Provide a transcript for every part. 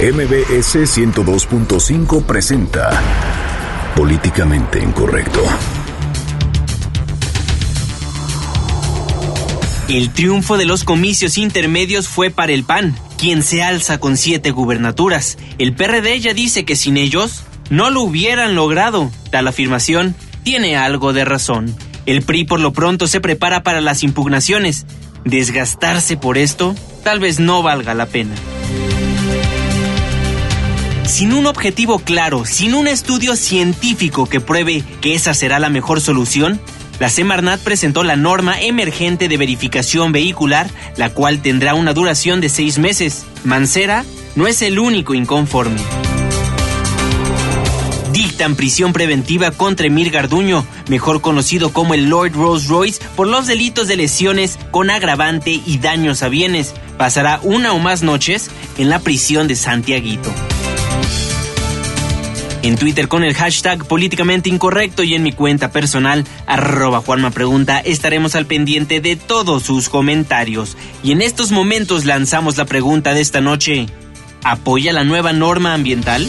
MBS 102.5 presenta Políticamente Incorrecto. El triunfo de los comicios intermedios fue para el PAN, quien se alza con siete gubernaturas. El PRD ya dice que sin ellos no lo hubieran logrado. Tal afirmación tiene algo de razón. El PRI por lo pronto se prepara para las impugnaciones. Desgastarse por esto tal vez no valga la pena. Sin un objetivo claro, sin un estudio científico que pruebe que esa será la mejor solución, la Semarnat presentó la norma emergente de verificación vehicular, la cual tendrá una duración de seis meses. Mancera no es el único inconforme. Dictan prisión preventiva contra Emir Garduño, mejor conocido como el Lord Rolls Royce, por los delitos de lesiones con agravante y daños a bienes. Pasará una o más noches en la prisión de Santiaguito en Twitter con el hashtag políticamente incorrecto y en mi cuenta personal arroba Juanma Pregunta estaremos al pendiente de todos sus comentarios. Y en estos momentos lanzamos la pregunta de esta noche. ¿Apoya la nueva norma ambiental?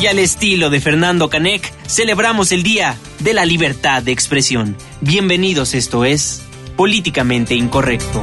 Y al estilo de Fernando Canek, celebramos el Día de la Libertad de Expresión. Bienvenidos, esto es Políticamente Incorrecto.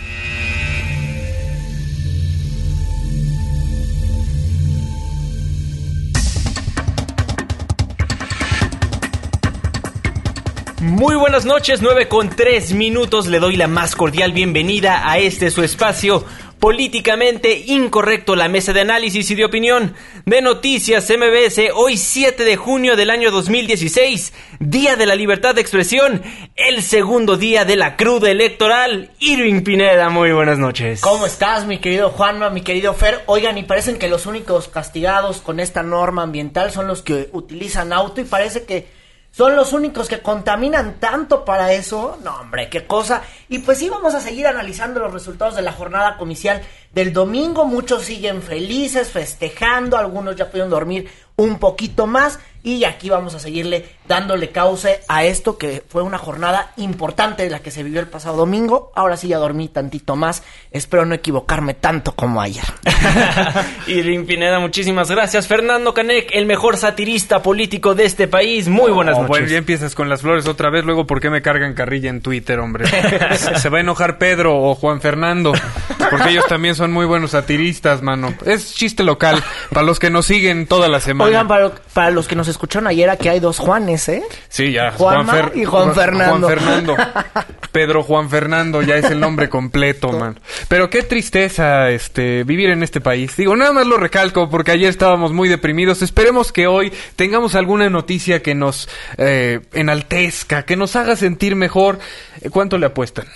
Muy buenas noches, 9 con 3 minutos. Le doy la más cordial bienvenida a este su espacio políticamente incorrecto, la mesa de análisis y de opinión de Noticias MBS, hoy 7 de junio del año 2016, Día de la Libertad de Expresión, el segundo día de la cruda electoral. Irving Pineda, muy buenas noches. ¿Cómo estás, mi querido Juanma, mi querido Fer? Oigan, y parecen que los únicos castigados con esta norma ambiental son los que utilizan auto y parece que son los únicos que contaminan tanto para eso. No, hombre, qué cosa. Y pues sí, vamos a seguir analizando los resultados de la jornada comicial del domingo. Muchos siguen felices, festejando, algunos ya pudieron dormir un poquito más. Y aquí vamos a seguirle dándole cauce a esto que fue una jornada importante de la que se vivió el pasado domingo. Ahora sí ya dormí tantito más. Espero no equivocarme tanto como ayer. Irving Pineda, muchísimas gracias. Fernando Canek, el mejor satirista político de este país. Muy buenas noches. Bueno, ya empiezas con las flores otra vez. Luego, ¿por qué me cargan carrilla en Twitter, hombre? se va a enojar Pedro o Juan Fernando. Porque ellos también son muy buenos satiristas, mano. Es chiste local. Para los que nos siguen toda la semana. Oigan, para, para los que nos escucharon ayer aquí hay dos Juanes, ¿eh? Sí, ya. Juanma y Juan Fernando. Juan Fernando. Pedro Juan Fernando ya es el nombre completo, man. Pero qué tristeza este vivir en este país. Digo, nada más lo recalco porque ayer estábamos muy deprimidos. Esperemos que hoy tengamos alguna noticia que nos eh, enaltezca, que nos haga sentir mejor. ¿Cuánto le apuestan?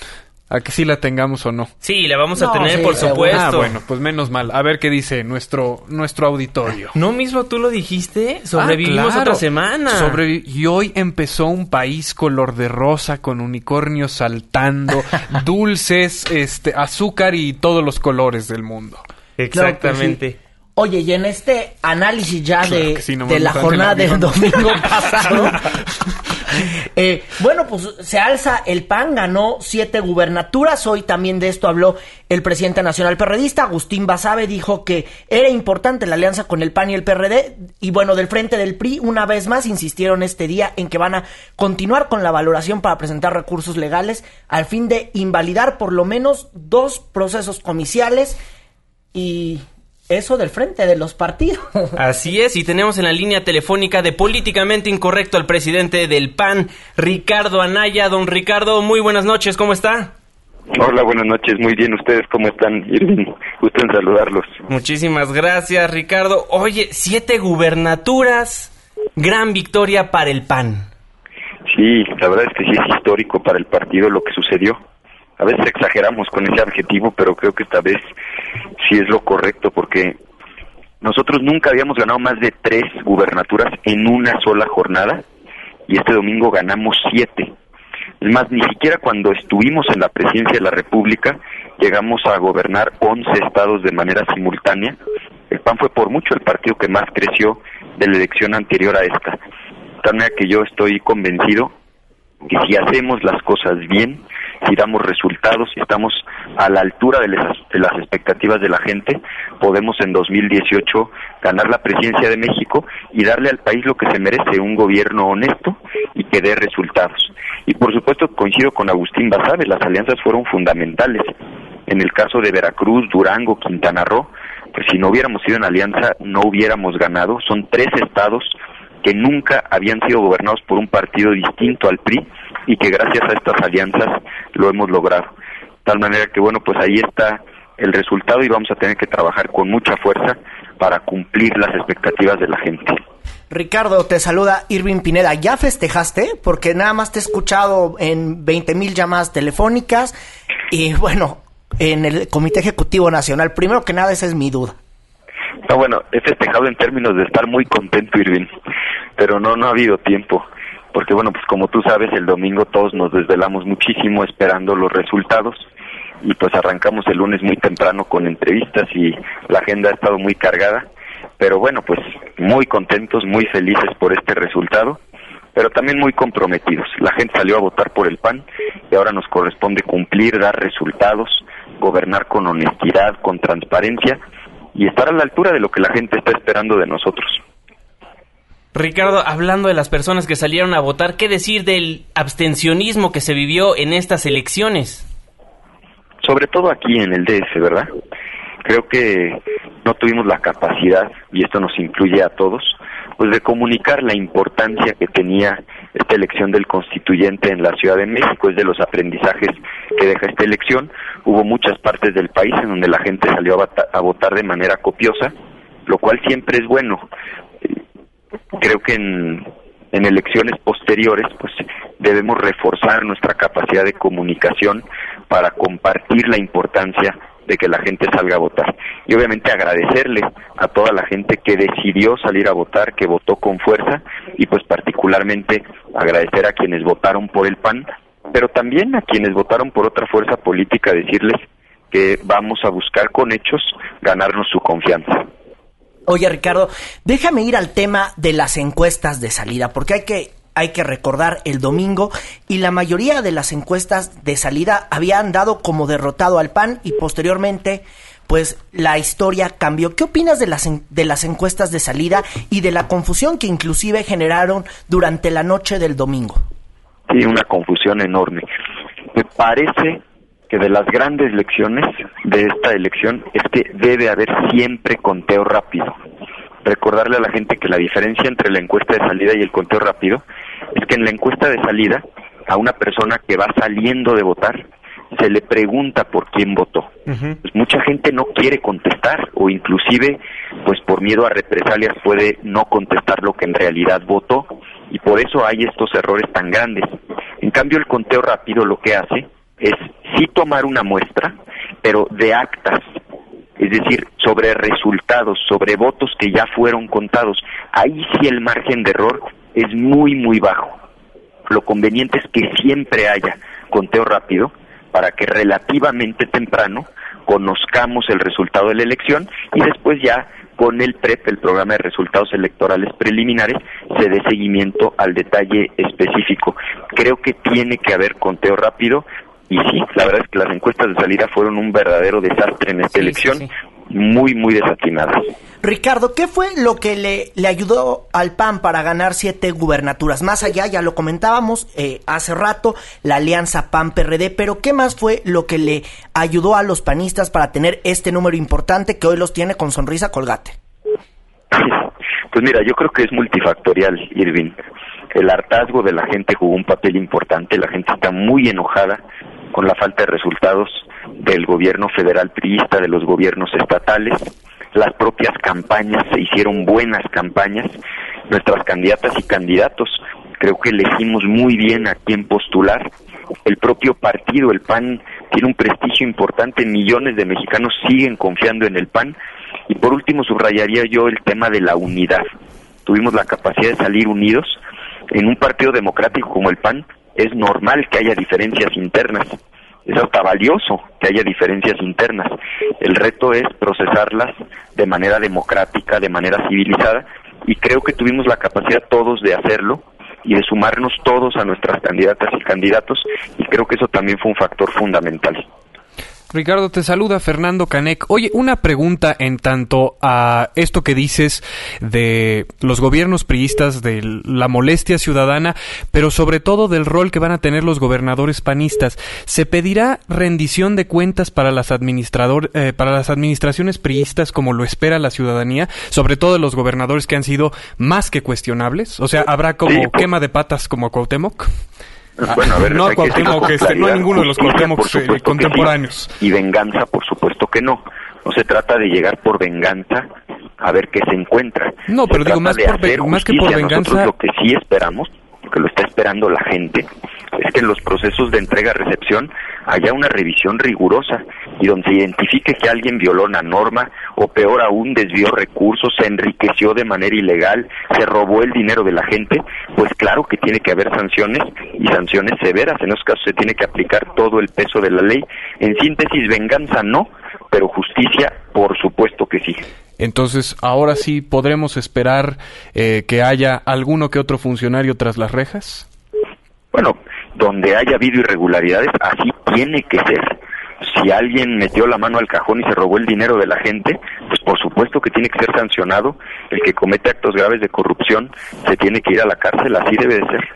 A que sí la tengamos o no. Sí, la vamos a No, tener, sí, por supuesto. Ah, bueno, pues menos mal. A ver qué dice nuestro nuestro auditorio. No mismo tú lo dijiste, sobrevivimos Ah, claro. otra semana. Sobrevi- y hoy empezó un país color de rosa con unicornios saltando, dulces, este, azúcar y todos los colores del mundo. Exactamente. Claro. Oye, y en este análisis ya Claro de, que sí, no de la jornada el del domingo pasado, eh, bueno, pues se alza el PAN, ganó siete gubernaturas. Hoy también de esto habló el presidente nacional perredista, Agustín Basabe, dijo que era importante la alianza con el PAN y el PRD. Y bueno, del frente del PRI, una vez más, insistieron este día en que van a continuar con la valoración para presentar recursos legales al fin de invalidar por lo menos dos procesos comiciales y eso del frente de los partidos. Así es, y tenemos en la línea telefónica de Políticamente Incorrecto al presidente del PAN, Ricardo Anaya. Don Ricardo, muy buenas noches, ¿cómo está? Hola, buenas noches. Muy bien, ¿ustedes cómo están? Irving, gusto en saludarlos. Muchísimas gracias, Ricardo. Oye, siete gubernaturas, gran victoria para el PAN. Sí, la verdad es que sí es histórico para el partido lo que sucedió. A veces exageramos con ese adjetivo, pero creo que esta vez sí es lo correcto porque Nosotros nunca habíamos ganado más de tres gubernaturas en una sola jornada y este domingo ganamos siete. Es más, ni siquiera cuando estuvimos en la presidencia de la República llegamos a gobernar 11 estados de manera simultánea. El PAN fue por mucho el partido que más creció de la elección anterior a esta. De tal manera que yo estoy convencido que si hacemos las cosas bien, si damos resultados, si estamos a la altura de las, de las expectativas de la gente, podemos en 2018 ganar la presidencia de México y darle al país lo que se merece, un gobierno honesto y que dé resultados. Y por supuesto coincido con Agustín Basabe, las alianzas fueron fundamentales. En el caso de Veracruz, Durango, Quintana Roo, pues si no hubiéramos sido en alianza no hubiéramos ganado. Son tres estados que nunca habían sido gobernados por un partido distinto al PRI y que gracias a estas alianzas lo hemos logrado. De tal manera que, bueno, pues ahí está el resultado y vamos a tener que trabajar con mucha fuerza para cumplir las expectativas de la gente. Ricardo, te saluda Irving Pineda. ¿Ya festejaste? Porque nada más te he escuchado en 20 mil llamadas telefónicas y bueno, en el Comité Ejecutivo Nacional. Primero que nada, esa es mi duda. No, bueno, he festejado en términos de estar muy contento, Irving, pero no, no ha habido tiempo porque bueno, pues como tú sabes, el domingo todos nos desvelamos muchísimo esperando los resultados y pues arrancamos el lunes muy temprano con entrevistas y la agenda ha estado muy cargada, pero bueno, pues muy contentos, muy felices por este resultado, pero también muy comprometidos. La gente salió a votar por el PAN y ahora nos corresponde cumplir, dar resultados, gobernar con honestidad, con transparencia y estar a la altura de lo que la gente está esperando de nosotros. Ricardo, hablando de las personas que salieron a votar, ¿qué decir del abstencionismo que se vivió en estas elecciones? Sobre todo aquí en el DF, ¿verdad? Creo que no tuvimos la capacidad, y esto nos incluye a todos, pues de comunicar la importancia que tenía esta elección del constituyente en la Ciudad de México, es de los aprendizajes que deja esta elección. Hubo muchas partes del país en donde la gente salió a, votar de manera copiosa, lo cual siempre es bueno, creo que en, en elecciones posteriores pues debemos reforzar nuestra capacidad de comunicación para compartir la importancia de que la gente salga a votar. Y obviamente agradecerle a toda la gente que decidió salir a votar, que votó con fuerza, y pues particularmente agradecer a quienes votaron por el PAN, pero también a quienes votaron por otra fuerza política, decirles que vamos a buscar con hechos ganarnos su confianza. Oye, Ricardo, déjame ir al tema de las encuestas de salida, porque hay que hay que recordar el domingo y la mayoría de las encuestas de salida habían dado como derrotado al PAN y posteriormente pues la historia cambió. ¿Qué opinas de las, de las encuestas de salida y de la confusión que inclusive generaron durante la noche del domingo? Sí, una confusión enorme. Me parece que de las grandes lecciones de esta elección es que debe haber siempre conteo rápido. Recordarle a la gente que la diferencia entre la encuesta de salida y el conteo rápido es que en la encuesta de salida a una persona que va saliendo de votar se le pregunta por quién votó. pues mucha gente no quiere contestar o inclusive pues por miedo a represalias puede no contestar lo que en realidad votó y por eso hay estos errores tan grandes. En cambio el conteo rápido lo que hace es sí tomar una muestra, pero de actas, es decir, sobre resultados, sobre votos que ya fueron contados. Ahí sí el margen de error es muy, muy bajo. Lo conveniente es que siempre haya conteo rápido para que relativamente temprano conozcamos el resultado de la elección y después ya con el PREP, el programa de resultados electorales preliminares, se dé seguimiento al detalle específico. Creo que tiene que haber conteo rápido, y sí, la verdad es que las encuestas de salida fueron un verdadero desastre en esta elección, muy, muy desatinadas. Ricardo, ¿qué fue lo que le, le, ayudó al PAN para ganar siete gubernaturas? Más allá, ya lo comentábamos eh, hace rato, la alianza PAN-PRD, pero ¿qué más fue lo que le ayudó a los panistas para tener este número importante que hoy los tiene con sonrisa colgate? Pues mira, yo creo que es multifactorial, Irving. El hartazgo de la gente jugó un papel importante, la gente está muy enojada con la falta de resultados del gobierno federal priista, de los gobiernos estatales. Las propias campañas se hicieron buenas campañas. Nuestras candidatas y candidatos creo que elegimos muy bien a quién postular. El propio partido, el PAN, tiene un prestigio importante. Millones de mexicanos siguen confiando en el PAN Y por último, subrayaría yo el tema de la unidad. Tuvimos la capacidad de salir unidos. En un partido democrático como el PAN es normal que haya diferencias internas. Es hasta valioso que haya diferencias internas. El reto es procesarlas de manera democrática, de manera civilizada, y creo que tuvimos la capacidad todos de hacerlo y de sumarnos todos a nuestras candidatas y candidatos, y creo que eso también fue un factor fundamental. Ricardo, te saluda Fernando Canec. Oye, una pregunta en tanto a esto que dices de los gobiernos priistas, de la molestia ciudadana, pero sobre todo del rol que van a tener los gobernadores panistas. ¿Se pedirá rendición de cuentas para las, administrador, eh, para las administraciones priistas como lo espera la ciudadanía, sobre todo de los gobernadores que han sido más que cuestionables? O sea, ¿habrá como quema de patas como Cuauhtémoc? Bueno, a ver, no, hay que este, no hay ninguno de los justicia, Cuauhtémoc por supuesto que contemporáneos. sí, y venganza, por supuesto que no. No se trata de llegar por venganza a ver qué se encuentra. No, Se pero digo, más por más que por venganza- Nosotros lo que sí esperamos, porque lo está esperando la gente, es que en los procesos de entrega-recepción haya una revisión rigurosa y donde se identifique que alguien violó una norma o peor aún desvió recursos, se enriqueció de manera ilegal, se robó el dinero de la gente, pues claro que tiene que haber sanciones y sanciones severas. En esos casos se tiene que aplicar todo el peso de la ley. En síntesis, venganza no, pero justicia por supuesto que sí. Entonces, ahora sí podremos esperar eh, que haya alguno que otro funcionario tras las rejas. Bueno, donde haya habido irregularidades, así tiene que ser. Si alguien metió la mano al cajón y se robó el dinero de la gente, pues por supuesto que tiene que ser sancionado. El que comete actos graves de corrupción se tiene que ir a la cárcel, así debe de ser.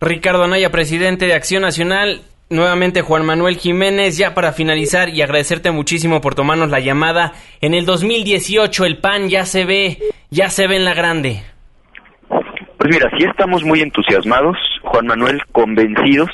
Ricardo Anaya, presidente de Acción Nacional. Nuevamente Juan Manuel Jiménez, ya para finalizar y agradecerte muchísimo por tomarnos la llamada. En el 2018 el PAN ya se ve, ya se ve en la grande. Pues mira, sí estamos muy entusiasmados, Juan Manuel, convencidos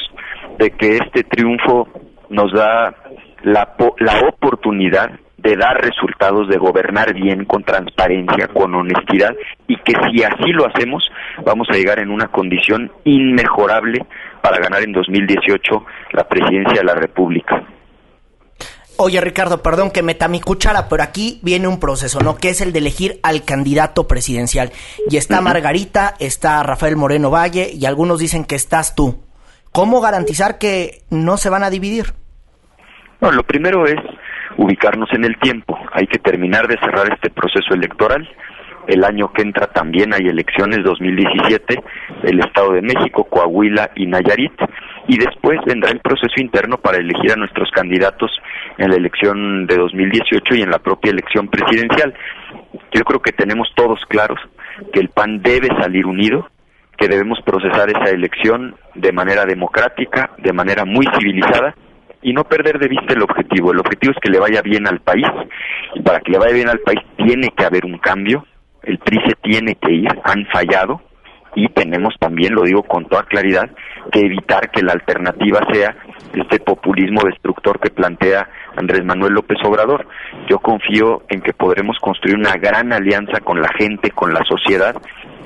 de que este triunfo nos da la, la oportunidad de dar resultados, de gobernar bien, con transparencia, con honestidad, y que si así lo hacemos, vamos a llegar en una condición inmejorable para ganar en 2018 la presidencia de la República. Oye, Ricardo, perdón que meta mi cuchara, pero aquí viene un proceso, ¿no? Que es el de elegir al candidato presidencial. Y está Margarita, está Rafael Moreno Valle, y algunos dicen que estás tú. ¿Cómo garantizar que no se van a dividir? No, lo primero es ubicarnos en el tiempo. Hay que terminar de cerrar este proceso electoral. El año que entra también hay elecciones 2017, el Estado de México, Coahuila y Nayarit. Y después vendrá el proceso interno para elegir a nuestros candidatos en la elección de 2018 y en la propia elección presidencial. Yo creo que tenemos todos claros que el PAN debe salir unido, que debemos procesar esa elección de manera democrática, de manera muy civilizada y no perder de vista el objetivo. El objetivo es que le vaya bien al país y para que le vaya bien al país tiene que haber un cambio. El PRI se tiene que ir, han fallado y tenemos también, lo digo con toda claridad, que evitar que la alternativa sea este populismo destructor que plantea Andrés Manuel López Obrador. Yo confío en que podremos construir una gran alianza con la gente, con la sociedad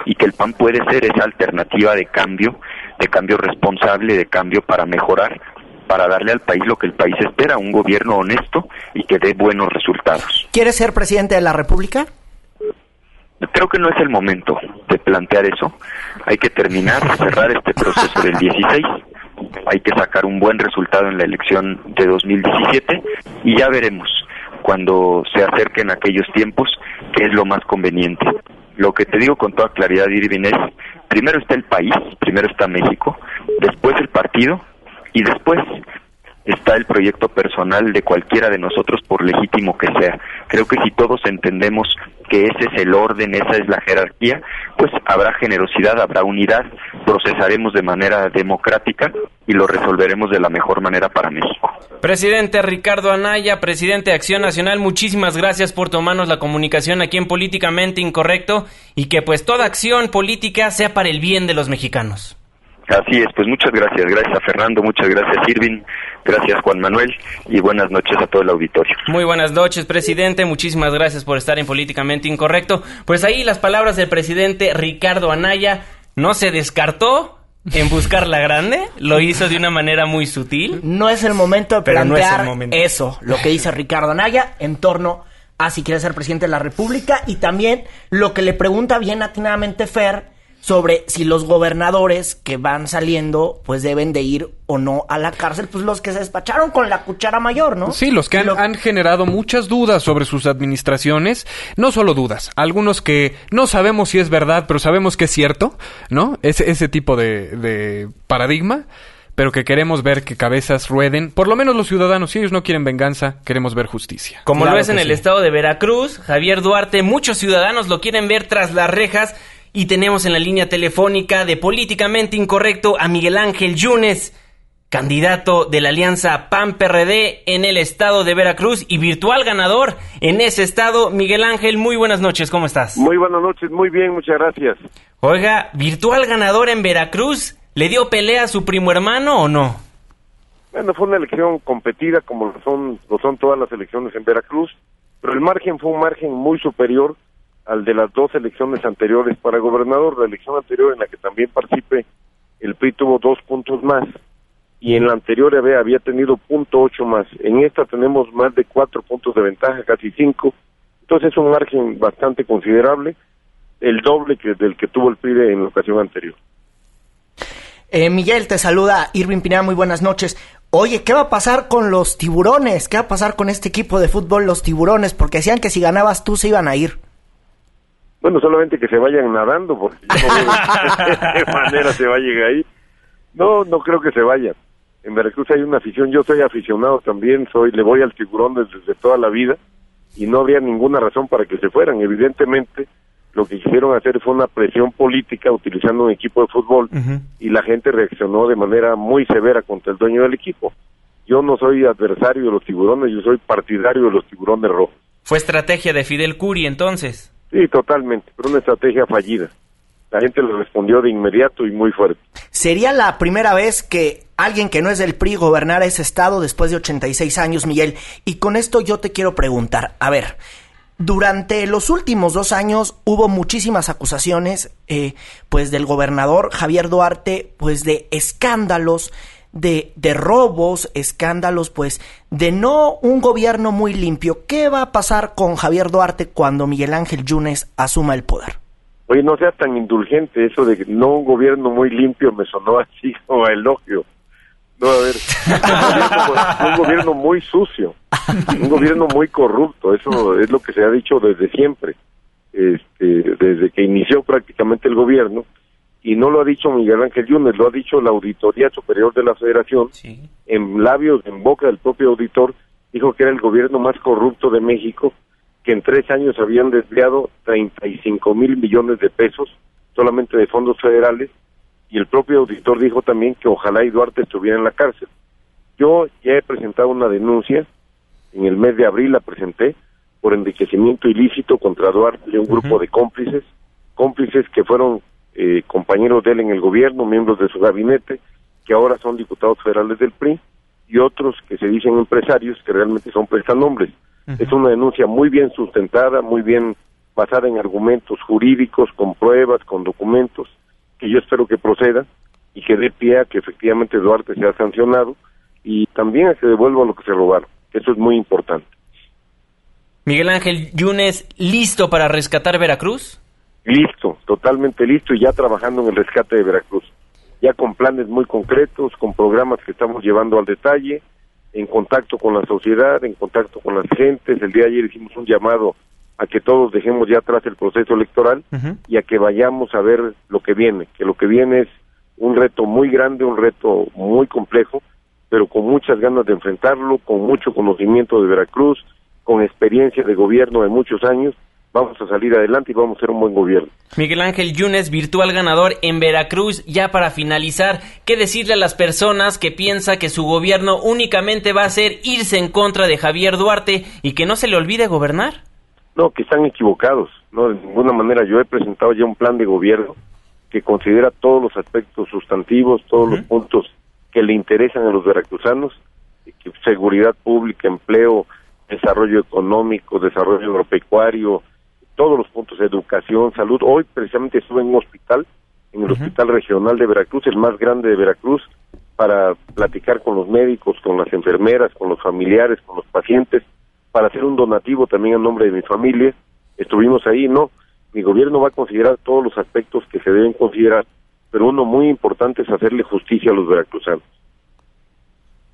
y que el PAN puede ser esa alternativa de cambio, de cambio responsable, de cambio para mejorar, para darle al país lo que el país espera, un gobierno honesto y que dé buenos resultados. ¿Quieres ser presidente de la República? Creo que no es el momento de plantear eso. Hay que terminar, cerrar este proceso del 16. Hay que sacar un buen resultado en la elección de 2017 y ya veremos cuando se acerquen aquellos tiempos qué es lo más conveniente. Lo que te digo con toda claridad, Irving, es primero está el país, primero está México, después el partido y después está el proyecto personal de cualquiera de nosotros, por legítimo que sea. Creo que si todos entendemos que ese es el orden, esa es la jerarquía, pues habrá generosidad, habrá unidad, procesaremos de manera democrática y lo resolveremos de la mejor manera para México. Presidente Ricardo Anaya, presidente de Acción Nacional, muchísimas gracias por tomarnos la comunicación aquí en Políticamente Incorrecto y que pues toda acción política sea para el bien de los mexicanos. Así es, pues muchas gracias, gracias a Fernando, muchas gracias Irving, gracias Juan Manuel y buenas noches a todo el auditorio. Muy buenas noches, presidente. Muchísimas gracias por estar en Políticamente Incorrecto. Pues ahí las palabras del presidente Ricardo Anaya no se descartó en buscar la grande, lo hizo de una manera muy sutil. No es el momento de Pero no es el plantear momento. eso, lo que dice Ricardo Anaya en torno a si quiere ser presidente de la República y también lo que le pregunta bien atinadamente Fer sobre si los gobernadores que van saliendo pues deben de ir o no a la cárcel, pues los que se despacharon con la cuchara mayor, ¿no? Sí, los que han, Lo- han generado muchas dudas sobre sus administraciones, no solo dudas, algunos que no sabemos si es verdad, pero sabemos que es cierto, ¿no? Ese, ese tipo de, de paradigma, pero que queremos ver que cabezas rueden, por lo menos los ciudadanos, si ellos no quieren venganza, queremos ver justicia. Como Claro lo es en el estado de Veracruz, Javier Duarte, muchos ciudadanos lo quieren ver tras las rejas y tenemos en la línea telefónica de Políticamente Incorrecto a Miguel Ángel Yunes, candidato de la alianza PAN-PRD en el estado de Veracruz y virtual ganador en ese estado. Miguel Ángel, muy buenas noches, ¿cómo estás? Muy buenas noches, muy bien, muchas gracias. Oiga, virtual ganador en Veracruz, ¿le dio pelea a su primo hermano o no? Bueno, fue una elección competida como lo son, lo son todas las elecciones en Veracruz, pero el margen fue un margen muy superior al de las dos elecciones anteriores para gobernador. La elección anterior en la que también participé, el PRI tuvo dos puntos más y en la anterior había, tenido punto ocho más. En esta tenemos más de cuatro puntos de ventaja, casi cinco. Entonces es un margen bastante considerable, el doble que del que tuvo el PRI en la ocasión anterior. Eh, Miguel, te saluda Irving Pineda, muy buenas noches. Oye, ¿qué va a pasar con los tiburones? ¿Qué va a pasar con este equipo de fútbol, los tiburones? Porque decían que si ganabas tú se iban a ir. Bueno, solamente que se vayan nadando, porque yo no veo de qué manera se vayan ahí. No, no creo que se vayan. En Veracruz hay una afición, yo soy aficionado también, soy le voy al tiburón desde, desde toda la vida y no habría ninguna razón para que se fueran. Evidentemente, lo que quisieron hacer fue una presión política utilizando un equipo de fútbol y la gente reaccionó de manera muy severa contra el dueño del equipo. Yo no soy adversario de los tiburones, yo soy partidario de los tiburones rojos. Fue estrategia de Fidel Curi entonces. Sí, totalmente, pero una estrategia fallida. La gente le respondió de inmediato y muy fuerte. Sería la primera vez que alguien que no es del PRI gobernara ese estado después de 86 años, Miguel. Y con esto yo te quiero preguntar, a ver, durante los últimos dos años hubo muchísimas acusaciones, eh, pues del gobernador Javier Duarte, pues de escándalos, de, de robos, escándalos, pues de no un gobierno muy limpio. ¿Qué va a pasar con Javier Duarte cuando Miguel Ángel Yunes asuma el poder? Oye, no sea tan indulgente, eso de que no un gobierno muy limpio me sonó así como a elogio. No, a ver, un gobierno, muy sucio, un gobierno muy corrupto, eso es lo que se ha dicho desde siempre, este, desde que inició prácticamente el gobierno, y no lo ha dicho Miguel Ángel Yunes, lo ha dicho la Auditoría Superior de la Federación, Sí. en labios, en boca del propio auditor, dijo que era el gobierno más corrupto de México, que en tres años habían desviado 35 mil millones de pesos solamente de fondos federales, y el propio auditor dijo también que ojalá y Duarte estuviera en la cárcel. Yo ya he presentado una denuncia, en el mes de abril la presenté, por enriquecimiento ilícito contra Duarte y un grupo de cómplices, cómplices que fueron eh, compañeros de él en el gobierno, miembros de su gabinete, que ahora son diputados federales del PRI, y otros que se dicen empresarios que realmente son prestanombres. Es una denuncia muy bien sustentada, muy bien basada en argumentos jurídicos, con pruebas, con documentos, que yo espero que proceda y que dé pie a que efectivamente Duarte sea sancionado y también a que devuelva lo que se robaron. Eso es muy importante. Miguel Ángel Yunes, ¿listo para rescatar Veracruz? Listo, totalmente listo y ya trabajando en el rescate de Veracruz. Ya con planes muy concretos, con programas que estamos llevando al detalle, en contacto con la sociedad, en contacto con las gentes. El día de ayer hicimos un llamado a que todos dejemos ya atrás el proceso electoral y a que vayamos a ver lo que viene, que lo que viene es un reto muy grande, un reto muy complejo, pero con muchas ganas de enfrentarlo, con mucho conocimiento de Veracruz, con experiencia de gobierno de muchos años, vamos a salir adelante y vamos a ser un buen gobierno. Miguel Ángel Yunes, virtual ganador en Veracruz. Ya para finalizar, ¿qué decirle a las personas que piensa que su gobierno únicamente va a ser irse en contra de Javier Duarte y que no se le olvide gobernar? No, que están equivocados, no, de ninguna manera. Yo he presentado ya un plan de gobierno que considera todos los aspectos sustantivos, todos los puntos que le interesan a los veracruzanos, seguridad pública, empleo, desarrollo económico, desarrollo agropecuario, todos los puntos, educación, salud. Hoy precisamente estuve en un hospital, en el Hospital Regional de Veracruz, el más grande de Veracruz, para platicar con los médicos, con las enfermeras, con los familiares, con los pacientes, para hacer un donativo también en nombre de mi familia. Estuvimos ahí, no. Mi gobierno va a considerar todos los aspectos que se deben considerar, pero uno muy importante es hacerle justicia a los veracruzanos.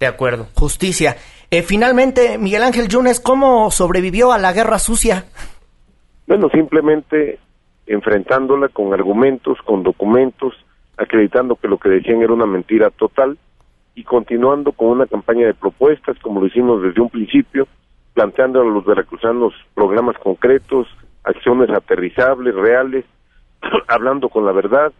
De acuerdo. Justicia. Eh, finalmente, Miguel Ángel Yunes, ¿cómo sobrevivió a la guerra sucia? Bueno, simplemente enfrentándola con argumentos, con documentos, acreditando que lo que decían era una mentira total y continuando con una campaña de propuestas, como lo hicimos desde un principio, planteando a los veracruzanos programas concretos, acciones aterrizables, reales, hablando con la verdad,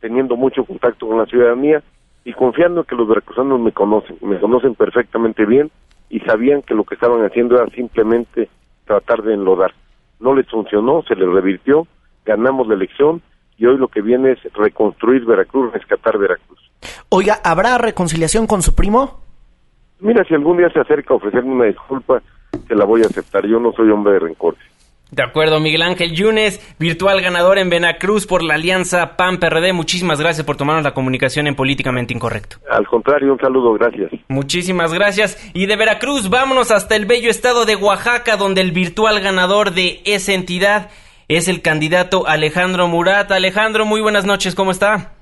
teniendo mucho contacto con la ciudadanía y confiando en que los veracruzanos me conocen, me conocen perfectamente bien y sabían que lo que estaban haciendo era simplemente tratar de enlodar. No les funcionó, se les revirtió, ganamos la elección y hoy lo que viene es reconstruir Veracruz, rescatar Veracruz. Oiga, ¿habrá reconciliación con su primo? Mira, si algún día se acerca a ofrecerme una disculpa, se la voy a aceptar. Yo no soy hombre de rencores. De acuerdo, Miguel Ángel Yunes, virtual ganador en Veracruz por la alianza PAN-PRD. Muchísimas gracias por tomarnos la comunicación en Políticamente Incorrecto. Al contrario, un saludo, gracias. Muchísimas gracias. Y de Veracruz, vámonos hasta el bello estado de Oaxaca, donde el virtual ganador de esa entidad es el candidato Alejandro Murat. Alejandro, muy buenas noches, ¿cómo está?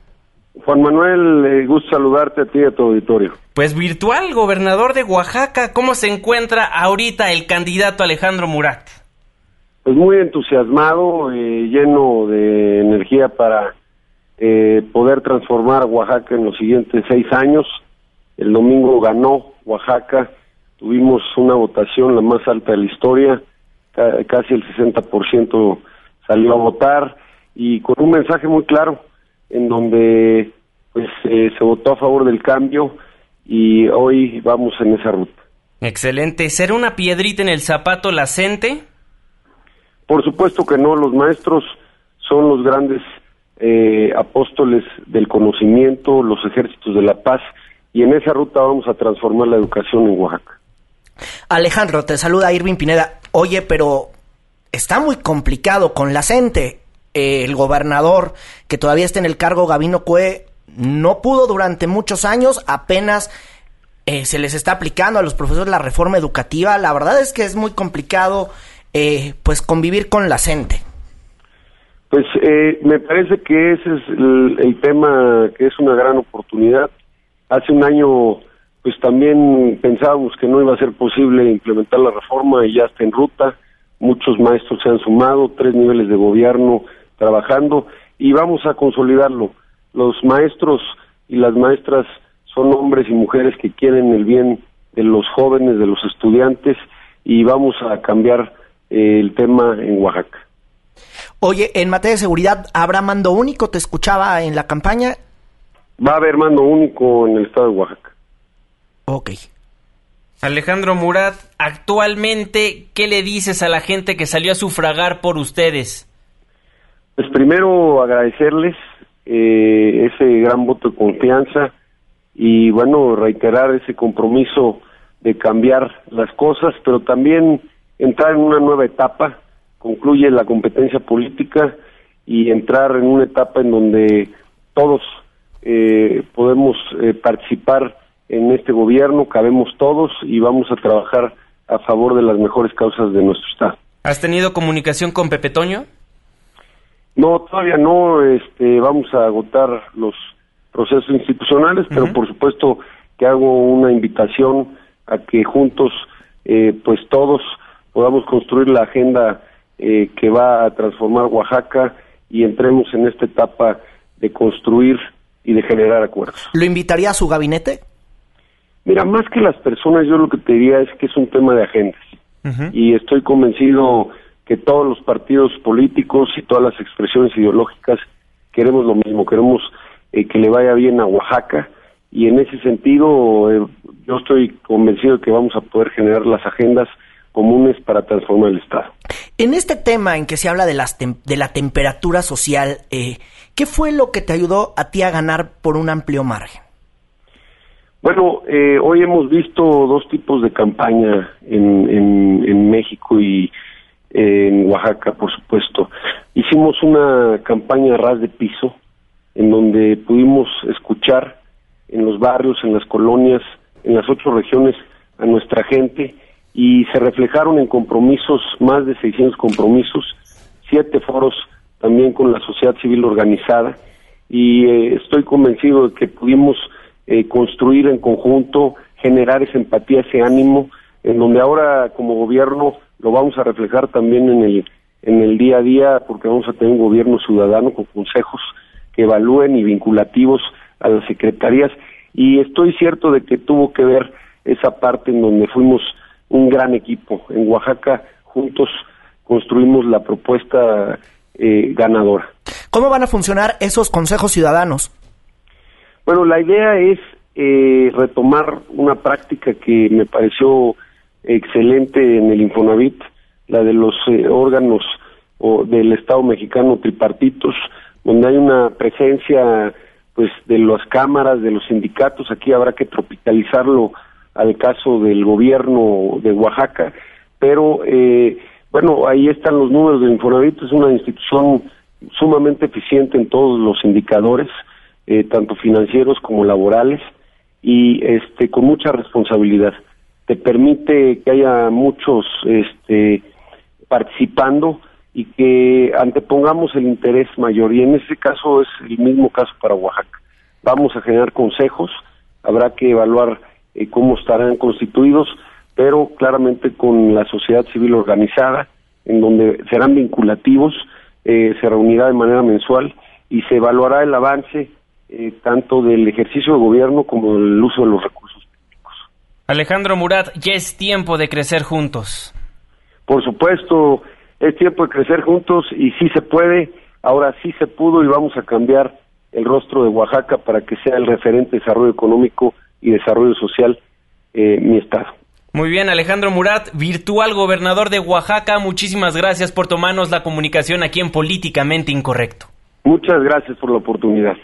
Juan Manuel, eh, gusto saludarte a ti y a tu auditorio. Pues virtual, gobernador de Oaxaca, ¿cómo se encuentra ahorita el candidato Alejandro Murat? Pues muy entusiasmado, eh, lleno de energía para eh, poder transformar Oaxaca en los siguientes seis años. El domingo ganó Oaxaca, tuvimos una votación la más alta de la historia, casi el 60% salió a votar y con un mensaje muy claro en donde pues eh, se votó a favor del cambio y hoy vamos en esa ruta. Excelente. ¿Será una piedrita en el zapato la CENTE? Por supuesto que no. Los maestros son los grandes eh, apóstoles del conocimiento, los ejércitos de la paz y en esa ruta vamos a transformar la educación en Oaxaca. Alejandro, te saluda Irving Pineda. Oye, pero está muy complicado con la CENTE. Eh, el gobernador que todavía está en el cargo, Gabino Cue, no pudo durante muchos años, apenas eh, se les está aplicando a los profesores la reforma educativa. La verdad es que es muy complicado eh, pues convivir con la CENTE. Pues me parece que ese es el, tema que es una gran oportunidad. Hace un año pues también pensábamos que no iba a ser posible implementar la reforma y ya está en ruta. Muchos maestros se han sumado, tres niveles de gobierno trabajando y vamos a consolidarlo. Los maestros y las maestras son hombres y mujeres que quieren el bien de los jóvenes, de los estudiantes y vamos a cambiar eh, el tema en Oaxaca. Oye, en materia de seguridad, ¿habrá mando único? ¿Te escuchaba en la campaña? Va a haber mando único en el estado de Oaxaca. Ok. Alejandro Murat, actualmente, ¿qué le dices a la gente que salió a sufragar por ustedes? Pues primero agradecerles eh, ese gran voto de confianza y bueno, reiterar ese compromiso de cambiar las cosas, pero también entrar en una nueva etapa, concluye la competencia política y entrar en una etapa en donde todos eh, podemos eh, participar en este gobierno, cabemos todos y vamos a trabajar a favor de las mejores causas de nuestro Estado. ¿Has tenido comunicación con Pepe Toño? No, todavía no. Este, vamos a agotar los procesos institucionales, pero por supuesto que hago una invitación a que juntos, eh, pues todos podamos construir la agenda eh, que va a transformar Oaxaca y entremos en esta etapa de construir y de generar acuerdos. ¿Lo invitaría a su gabinete? Mira, más que las personas, yo lo que te diría es que es un tema de agendas. Y estoy convencido que todos los partidos políticos y todas las expresiones ideológicas queremos lo mismo, queremos eh, que le vaya bien a Oaxaca y en ese sentido eh, yo estoy convencido de que vamos a poder generar las agendas comunes para transformar el Estado. En este tema en que se habla de, las de la temperatura social, eh, ¿qué fue lo que te ayudó a ti a ganar por un amplio margen? Bueno, hoy hemos visto dos tipos de campaña en, en México y en Oaxaca, por supuesto. Hicimos una campaña ras de piso en donde pudimos escuchar en los barrios, en las colonias, en las ocho regiones a nuestra gente y se reflejaron en compromisos, más de 600 compromisos, siete foros también con la sociedad civil organizada y eh, estoy convencido de que pudimos eh, construir en conjunto, generar esa empatía, ese ánimo, en donde ahora como gobierno lo vamos a reflejar también en el en el día a día, porque vamos a tener un gobierno ciudadano con consejos que evalúen y vinculativos a las secretarías. Y estoy cierto de que tuvo que ver esa parte en donde fuimos un gran equipo. En Oaxaca juntos construimos la propuesta eh, ganadora. ¿Cómo van a funcionar esos consejos ciudadanos? Bueno, la idea es eh, retomar una práctica que me pareció excelente en el Infonavit, la de los eh, órganos o del Estado mexicano tripartitos, donde hay una presencia pues de las cámaras, de los sindicatos, aquí habrá que tropicalizarlo al caso del gobierno de Oaxaca, pero eh, bueno, ahí están los números del Infonavit, es una institución sumamente eficiente en todos los indicadores, eh, tanto financieros como laborales, y este con mucha responsabilidad. Te permite que haya muchos este, participando y que antepongamos el interés mayor. Y en ese caso es el mismo caso para Oaxaca. Vamos a generar consejos, habrá que evaluar eh, cómo estarán constituidos, pero claramente con la sociedad civil organizada, en donde serán vinculativos, eh, se reunirá de manera mensual y se evaluará el avance eh, tanto del ejercicio de gobierno como del uso de los recursos públicos. Alejandro Murat, ya es tiempo de crecer juntos. Por supuesto, es tiempo de crecer juntos y sí se puede, ahora sí se pudo y vamos a cambiar el rostro de Oaxaca para que sea el referente de desarrollo económico y desarrollo social eh, mi estado. Muy bien, Alejandro Murat, virtual gobernador de Oaxaca, muchísimas gracias por tomarnos la comunicación aquí en Políticamente Incorrecto. Muchas gracias por la oportunidad.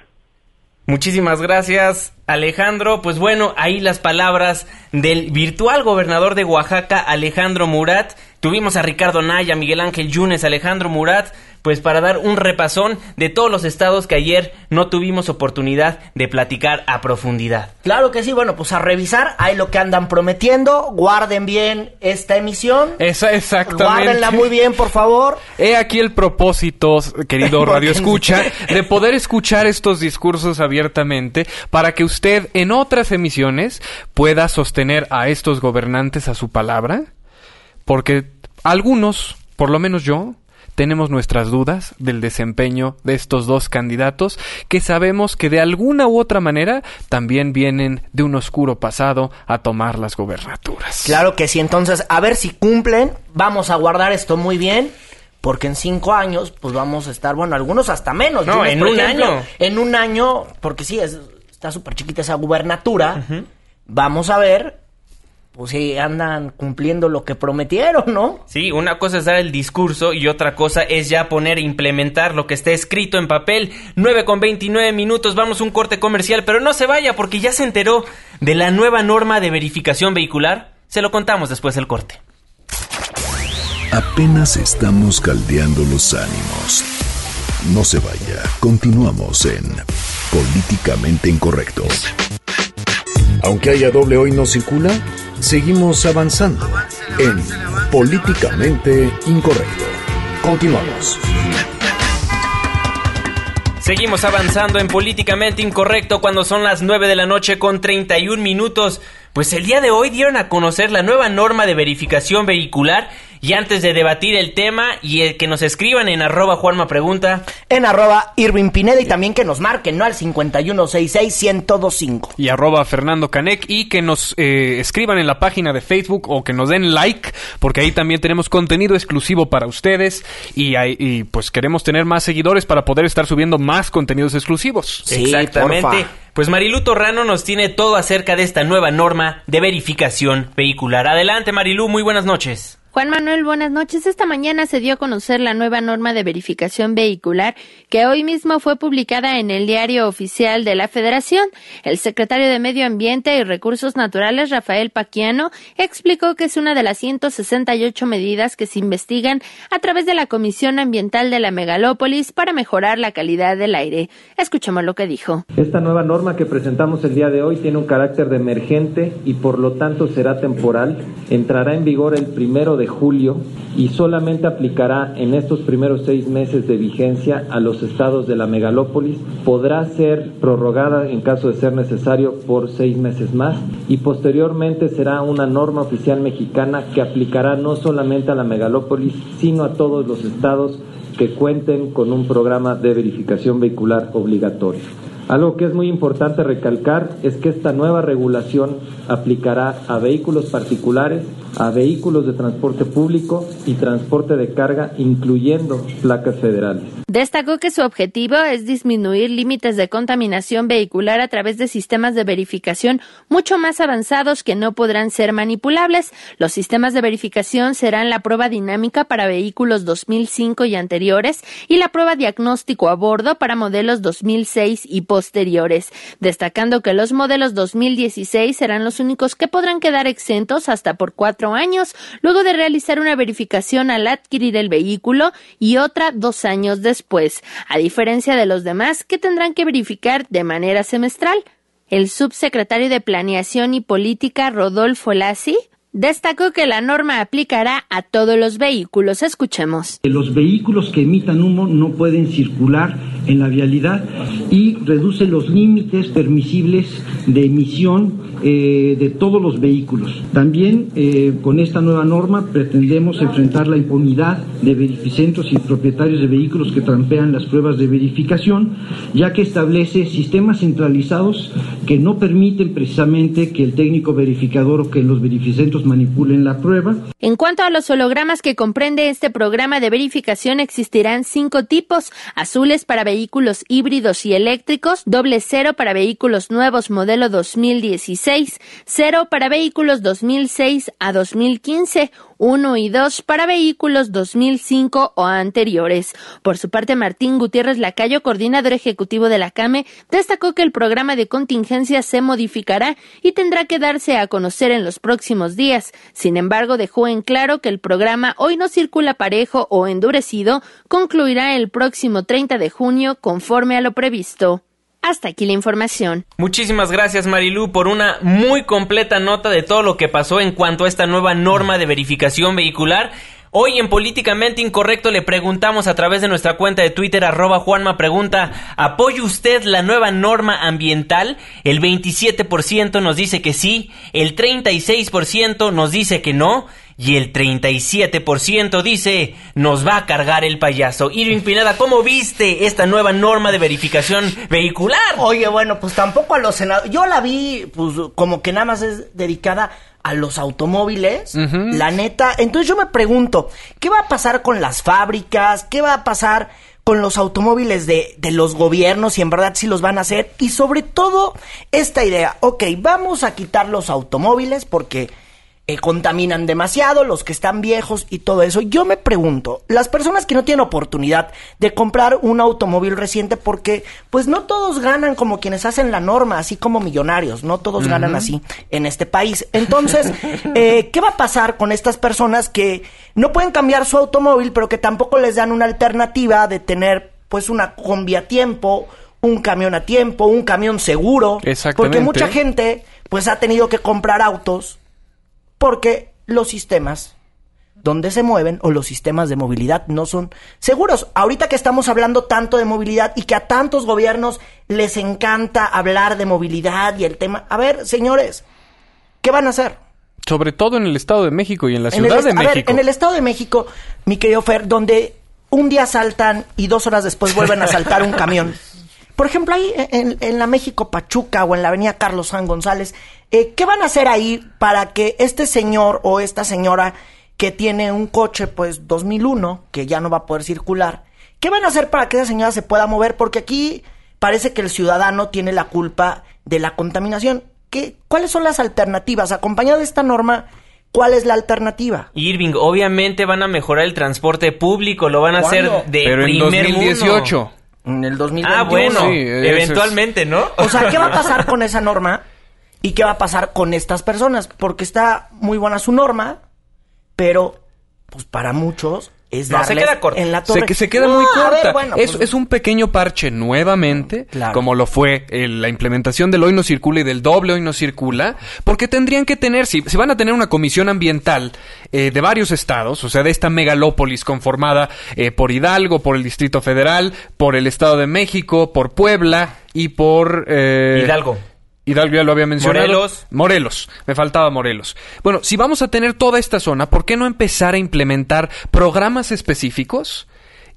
Muchísimas gracias, Alejandro. Pues bueno, ahí las palabras del virtual gobernador de Oaxaca, Alejandro Murat. Tuvimos a Ricardo Naya, Miguel Ángel Yunes, Alejandro Murat, pues para dar un repasón de todos los estados que ayer no tuvimos oportunidad de platicar a profundidad. Claro que sí, bueno, pues a revisar, hay lo que andan prometiendo, guarden bien esta emisión. Esa, exactamente. Guárdenla muy bien, por favor. He aquí el propósito, querido Radio Escucha, de poder escuchar estos discursos abiertamente para que usted en otras emisiones pueda sostener a estos gobernantes a su palabra, porque algunos, por lo menos yo, tenemos nuestras dudas del desempeño de estos dos candidatos que sabemos que de alguna u otra manera también vienen de un oscuro pasado a tomar las gobernaturas. Claro que sí, entonces a ver si cumplen, vamos a guardar esto muy bien. Porque en cinco años, pues vamos a estar, bueno, algunos hasta menos. No, en un ejemplo, año. En un año, porque sí, es, está súper chiquita esa gubernatura. Vamos a ver, pues si andan cumpliendo lo que prometieron, ¿no? Sí, una cosa es dar el discurso y otra cosa es ya poner e implementar lo que está escrito en papel. 9 con 29 minutos, vamos a un corte comercial, pero no se vaya porque ya se enteró de la nueva norma de verificación vehicular. Se lo contamos después del corte. Apenas estamos caldeando los ánimos. No se vaya, continuamos en Políticamente Incorrecto. Aunque haya doble hoy no circula, seguimos avanzando en Políticamente Incorrecto. Continuamos. Seguimos avanzando en Políticamente Incorrecto cuando son las 9 de la noche con 31 minutos. Pues el día de hoy dieron a conocer la nueva norma de verificación vehicular y antes de debatir el tema y el que nos escriban en arroba Juanma Pregunta, En arroba Irving Pineda y también que nos marquen, ¿no? Al 5166-1025. y arroba Fernando Canec y que nos eh, escriban en la página de Facebook o que nos den like porque ahí también tenemos contenido exclusivo para ustedes y, ahí- y, pues queremos tener más seguidores para poder estar subiendo más contenidos exclusivos. Sí, Exactamente. porfa. Pues Marilu Torrano nos tiene todo acerca de esta nueva norma de verificación vehicular. Adelante Marilu, muy buenas noches. Juan Manuel, buenas noches. Esta mañana se dio a conocer la nueva norma de verificación vehicular que hoy mismo fue publicada en el diario oficial de la Federación. El secretario de Medio Ambiente y Recursos Naturales, Rafael Paquiano, explicó que es una de las 168 medidas que se investigan a través de la Comisión Ambiental de la Megalópolis para mejorar la calidad del aire. Escuchemos lo que dijo. Esta nueva norma que presentamos el día de hoy tiene un carácter de emergente y por lo tanto será temporal. Entrará en vigor el primero de julio y solamente aplicará en estos primeros seis meses de vigencia a los estados de la megalópolis. Podrá ser prorrogada en caso de ser necesario por seis meses más y posteriormente será una norma oficial mexicana que aplicará no solamente a la megalópolis, sino a todos los estados que cuenten con un programa de verificación vehicular obligatorio. Algo que es muy importante recalcar es que esta nueva regulación aplicará a vehículos particulares, a vehículos de transporte público y transporte de carga, incluyendo placas federales. Destacó que su objetivo es disminuir límites de contaminación vehicular a través de sistemas de verificación mucho más avanzados que no podrán ser manipulables. Los sistemas de verificación serán la prueba dinámica para vehículos 2005 y anteriores y la prueba diagnóstico a bordo para modelos 2006 y posteriores, destacando que los modelos 2016 serán los únicos que podrán quedar exentos hasta por cuatro años, luego de realizar una verificación al adquirir el vehículo y otra dos años después, a diferencia de los demás que tendrán que verificar de manera semestral. El subsecretario de Planeación y Política, Rodolfo Lassi, Destacó que la norma aplicará a todos los vehículos. Escuchemos. Los vehículos que emitan humo no pueden circular en la vialidad y reduce los límites permisibles de emisión eh, de todos los vehículos. También eh, con esta nueva norma pretendemos enfrentar la impunidad de verificentos y propietarios de vehículos que trampean las pruebas de verificación, ya que establece sistemas centralizados que no permiten precisamente que el técnico verificador o que los verificentos manipulen la prueba. En cuanto a los hologramas que comprende este programa de verificación, existirán cinco tipos: azules para vehículos híbridos y eléctricos, doble cero para vehículos nuevos modelo 2016, cero para vehículos 2006 a 2015, 1 y 2 para vehículos 2005 o anteriores. Por su parte, Martín Gutiérrez Lacayo, coordinador ejecutivo de la CAME, destacó que el programa de contingencia se modificará y tendrá que darse a conocer en los próximos días. Sin embargo, dejó en claro que el programa hoy no circula parejo o endurecido, concluirá el próximo 30 de junio conforme a lo previsto. Hasta aquí la información. Muchísimas gracias Marilu por una muy completa nota de todo lo que pasó en cuanto a esta nueva norma de verificación vehicular. Hoy en Políticamente Incorrecto le preguntamos a través de nuestra cuenta de Twitter arroba Juanma Pregunta, ¿apoya usted la nueva norma ambiental? El 27% nos dice que sí, el 36% nos dice que no y el 37% dice nos va a cargar el payaso. Irving Pineda, ¿cómo viste esta nueva norma de verificación vehicular? Oye, bueno, pues tampoco a los senadores. Yo la vi, pues como que nada más es dedicada a los automóviles, la neta. Entonces yo me pregunto, ¿qué va a pasar con las fábricas? ¿Qué va a pasar con los automóviles de, de los gobiernos y en verdad si los van a hacer? Y sobre todo esta idea, ok, vamos a quitar los automóviles porque eh, contaminan demasiado, los que están viejos y todo eso. Yo me pregunto, las personas que no tienen oportunidad de comprar un automóvil reciente, porque pues no todos ganan como quienes hacen la norma, así como millonarios, no todos ganan así en este país. Entonces, eh, ¿qué va a pasar con estas personas que no pueden cambiar su automóvil, pero que tampoco les dan una alternativa de tener pues una combi a tiempo, un camión a tiempo, un camión seguro? Porque mucha gente pues ha tenido que comprar autos porque los sistemas donde se mueven o los sistemas de movilidad no son seguros. Ahorita que estamos hablando tanto de movilidad y que a tantos gobiernos les encanta hablar de movilidad y el tema, a ver, señores, ¿qué van a hacer? Sobre todo en el Estado de México y en la Ciudad de México. A ver, en el Estado de México, mi querido Fer, donde un día saltan y dos horas después vuelven a saltar un camión. Por ejemplo, ahí en, en, la México Pachuca o en la avenida Carlos San González, eh, ¿qué van a hacer ahí para que este señor o esta señora que tiene un coche, pues 2001, que ya no va a poder circular, ¿qué van a hacer para que esa señora se pueda mover? Porque aquí parece que el ciudadano tiene la culpa de la contaminación. ¿Qué, ¿Cuáles son las alternativas? Acompañado de esta norma, ¿Cuál es la alternativa? Irving, obviamente van a mejorar el transporte público, lo van a hacer de Pero en primer 2018. mundo. En el 2021. Ah, bueno, Sí, es- eventualmente, ¿no? O sea, ¿qué va a pasar con esa norma? ¿Y qué va a pasar con estas personas? Porque está muy buena su norma, pero pues para muchos es No, se queda corta. en la torre. Se, que se queda No, muy ver, corta. bueno, es, pues, es un pequeño parche nuevamente, Claro. como lo fue eh, la implementación del hoy no circula y del doble hoy no circula, porque tendrían que tener, si, si van a tener una comisión ambiental eh, de varios estados, o sea, de esta megalópolis conformada eh, por Hidalgo, por el Distrito Federal, por el Estado de México, por Puebla y por... eh, Hidalgo. Hidalgo ya lo había mencionado. Morelos. Morelos. Me faltaba Morelos. Bueno, si vamos a tener toda esta zona, ¿por qué no empezar a implementar programas específicos?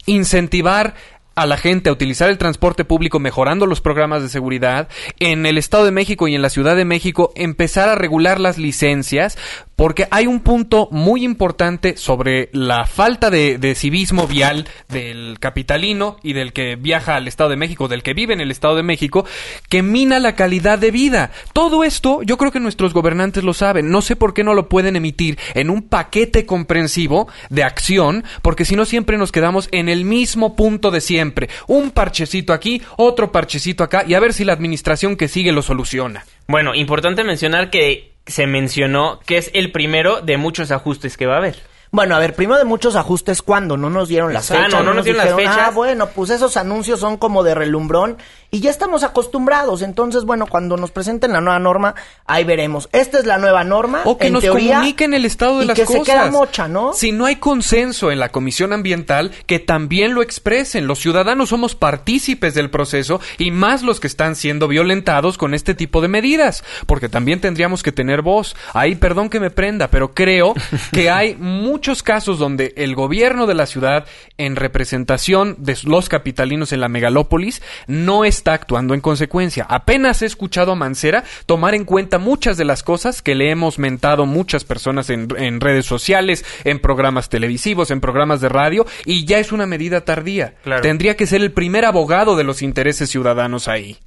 Incentivar a la gente a utilizar el transporte público mejorando los programas de seguridad. En el Estado de México y en la Ciudad de México empezar a regular las licencias porque hay un punto muy importante sobre la falta de, de civismo vial del capitalino y del que viaja al Estado de México, del que vive en el Estado de México, que mina la calidad de vida. Todo esto yo creo que nuestros gobernantes lo saben. No sé por qué no lo pueden emitir en un paquete comprensivo de acción, porque si no siempre nos quedamos en el mismo punto de siempre. Un parchecito aquí, otro parchecito acá, y a ver si la administración que sigue lo soluciona. Bueno, importante mencionar que se mencionó que es el primero de muchos ajustes que va a haber. Bueno, a ver, primero de muchos ajustes, ¿cuándo? No nos dieron las Ah, fechas. no, no nos dieron las dijeron, fechas. Ah, bueno, pues esos anuncios son como de relumbrón y ya estamos acostumbrados. Entonces, bueno, cuando nos presenten la nueva norma, ahí veremos. Esta es la nueva norma. O que en nos teoría, comuniquen el estado de y las que cosas. se queda mocha, ¿no? Si no hay consenso en la Comisión Ambiental, que también lo expresen. Los ciudadanos somos partícipes del proceso y más los que están siendo violentados con este tipo de medidas. Porque también tendríamos que tener voz. Ahí, perdón que me prenda, pero creo que hay muchos casos donde el gobierno de la ciudad, en representación de los capitalinos en la megalópolis, no está actuando en consecuencia. Apenas he escuchado a Mancera tomar en cuenta muchas de las cosas que le hemos mentado muchas personas en, en redes sociales, en programas televisivos, en programas de radio, y ya es una medida tardía. Claro. Tendría que ser el primer abogado de los intereses ciudadanos ahí.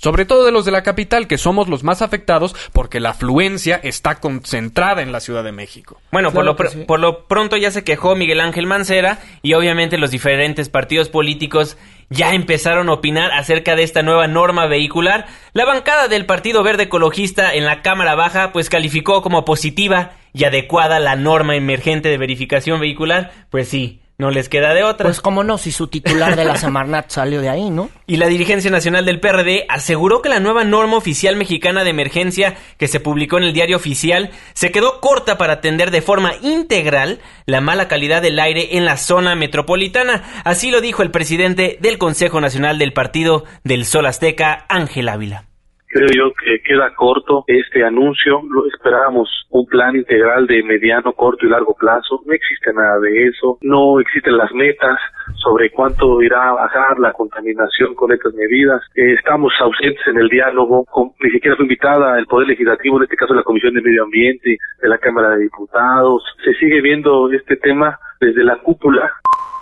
Sobre todo de los de la capital, que somos los más afectados porque la afluencia está concentrada en la Ciudad de México. Bueno, por, lo que pr- sí. por lo pronto ya se quejó Miguel Ángel Mancera y obviamente los diferentes partidos políticos ya empezaron a opinar acerca de esta nueva norma vehicular. La bancada del Partido Verde Ecologista en la Cámara Baja pues calificó como positiva y adecuada la norma emergente de verificación vehicular. Pues sí, no les queda de otra. Pues cómo no, si su titular de la Semarnat salió de ahí, ¿no? Y la dirigencia nacional del PRD aseguró que la nueva norma oficial mexicana de emergencia que se publicó en el diario oficial se quedó corta para atender de forma integral la mala calidad del aire en la zona metropolitana. Así lo dijo el presidente del Consejo Nacional del Partido del Sol Azteca, Ángel Ávila. Creo yo que queda corto este anuncio. Lo esperábamos un plan integral de mediano, corto y largo plazo. No existe nada de eso. No existen las metas sobre cuánto irá a bajar la contaminación con estas medidas. Eh, estamos ausentes en el diálogo. Con- ni siquiera fue invitada el Poder Legislativo, en este caso la Comisión de Medio Ambiente de la Cámara de Diputados. Se sigue viendo este tema desde la cúpula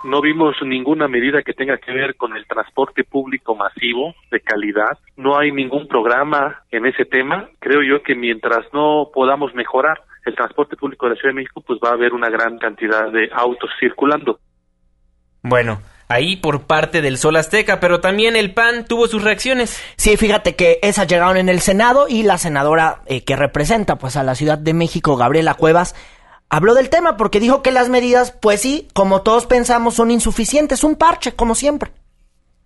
no vimos ninguna medida que tenga que ver con el transporte público masivo de calidad. No hay ningún programa en ese tema. Creo yo que mientras no podamos mejorar el transporte público de la Ciudad de México, pues va a haber una gran cantidad de autos circulando. Bueno, ahí por parte del Sol Azteca, pero también el PAN tuvo sus reacciones. Sí, fíjate que esas llegaron en el Senado y la senadora eh, que representa pues a la Ciudad de México, Gabriela Cuevas, habló del tema porque dijo que las medidas, pues sí, como todos pensamos, son insuficientes, un parche, como siempre.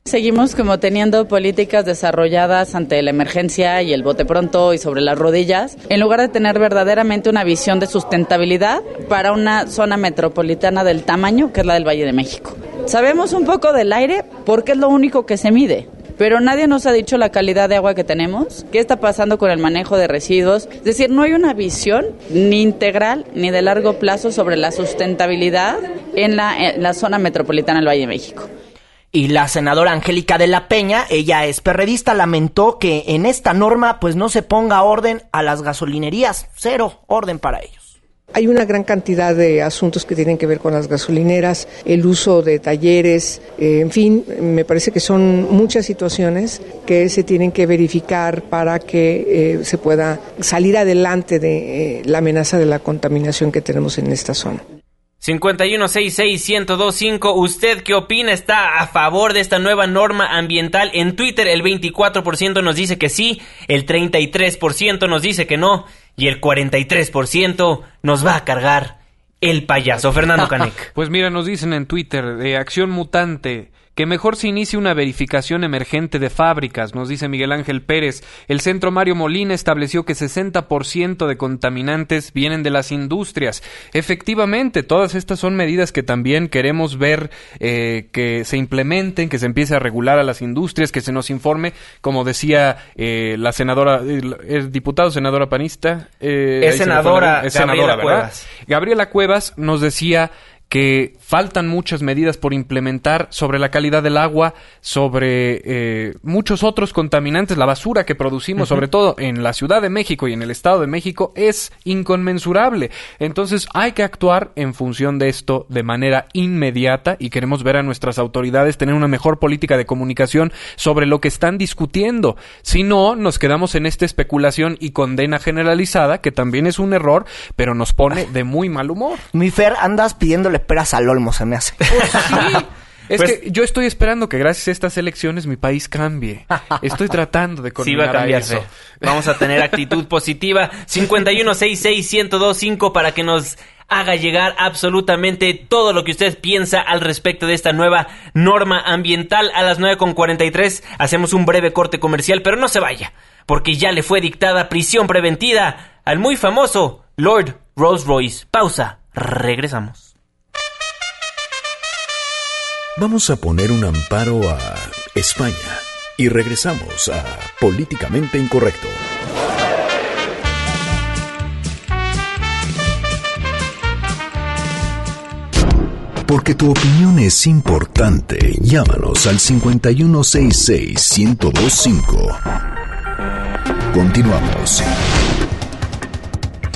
Seguimos como teniendo políticas desarrolladas ante la emergencia y el bote pronto y sobre las rodillas, en lugar de tener verdaderamente una visión de sustentabilidad para una zona metropolitana del tamaño que es la del Valle de México. Sabemos un poco del aire porque es lo único que se mide. Pero nadie nos ha dicho la calidad de agua que tenemos, qué está pasando con el manejo de residuos. Es decir, no hay una visión ni integral ni de largo plazo sobre la sustentabilidad en la, zona metropolitana del Valle de México. Y la senadora Angélica de la Peña, ella es perredista, lamentó que en esta norma pues no se ponga orden a las gasolinerías, cero orden para ellos. Hay una gran cantidad de asuntos que tienen que ver con las gasolineras, el uso de talleres, eh, en fin, me parece que son muchas situaciones que se tienen que verificar para que eh, se pueda salir adelante de eh, la amenaza de la contaminación que tenemos en esta zona. 5166125, ¿usted qué opina? ¿Está a favor de esta nueva norma ambiental? En Twitter el 24% nos dice que sí, el 33% nos dice que no y el 43% nos va a cargar el payaso. Fernando Canek. Pues mira, nos dicen en Twitter de Acción Mutante que mejor se inicie una verificación emergente de fábricas, nos dice Miguel Ángel Pérez. El Centro Mario Molina estableció que 60% de contaminantes vienen de las industrias. Efectivamente, todas estas son medidas que también queremos ver eh, que se implementen, que se empiece a regular a las industrias, que se nos informe, como decía eh, la senadora, el, diputado, senadora panista. Eh, es senadora, senadora Gabriela Cuevas. Gabriela Cuevas nos decía que faltan muchas medidas por implementar sobre la calidad del agua, sobre eh, muchos otros contaminantes. La basura que producimos, sobre todo en la Ciudad de México y en el Estado de México, es inconmensurable. Entonces hay que actuar en función de esto de manera inmediata y queremos ver a nuestras autoridades tener una mejor política de comunicación sobre lo que están discutiendo. Si no, nos quedamos en esta especulación y condena generalizada, que también es un error, pero nos pone de muy mal humor. Mi Fer, andas pidiéndole esperas al Olmo, se me hace. Es pues que yo estoy esperando que gracias a estas elecciones mi país cambie. Estoy tratando de coordinar sí va a cambiarse. Vamos a tener actitud positiva. 5166125 para que nos haga llegar absolutamente todo lo que usted piensa al respecto de esta nueva norma ambiental. A las 9.43 hacemos un breve corte comercial, pero no se vaya, porque ya le fue dictada prisión preventiva al muy famoso Lord Rolls Royce. Pausa, regresamos. Vamos a poner un amparo a España y regresamos a Políticamente Incorrecto. Porque tu opinión es importante, llámanos al 5166-1025. Continuamos.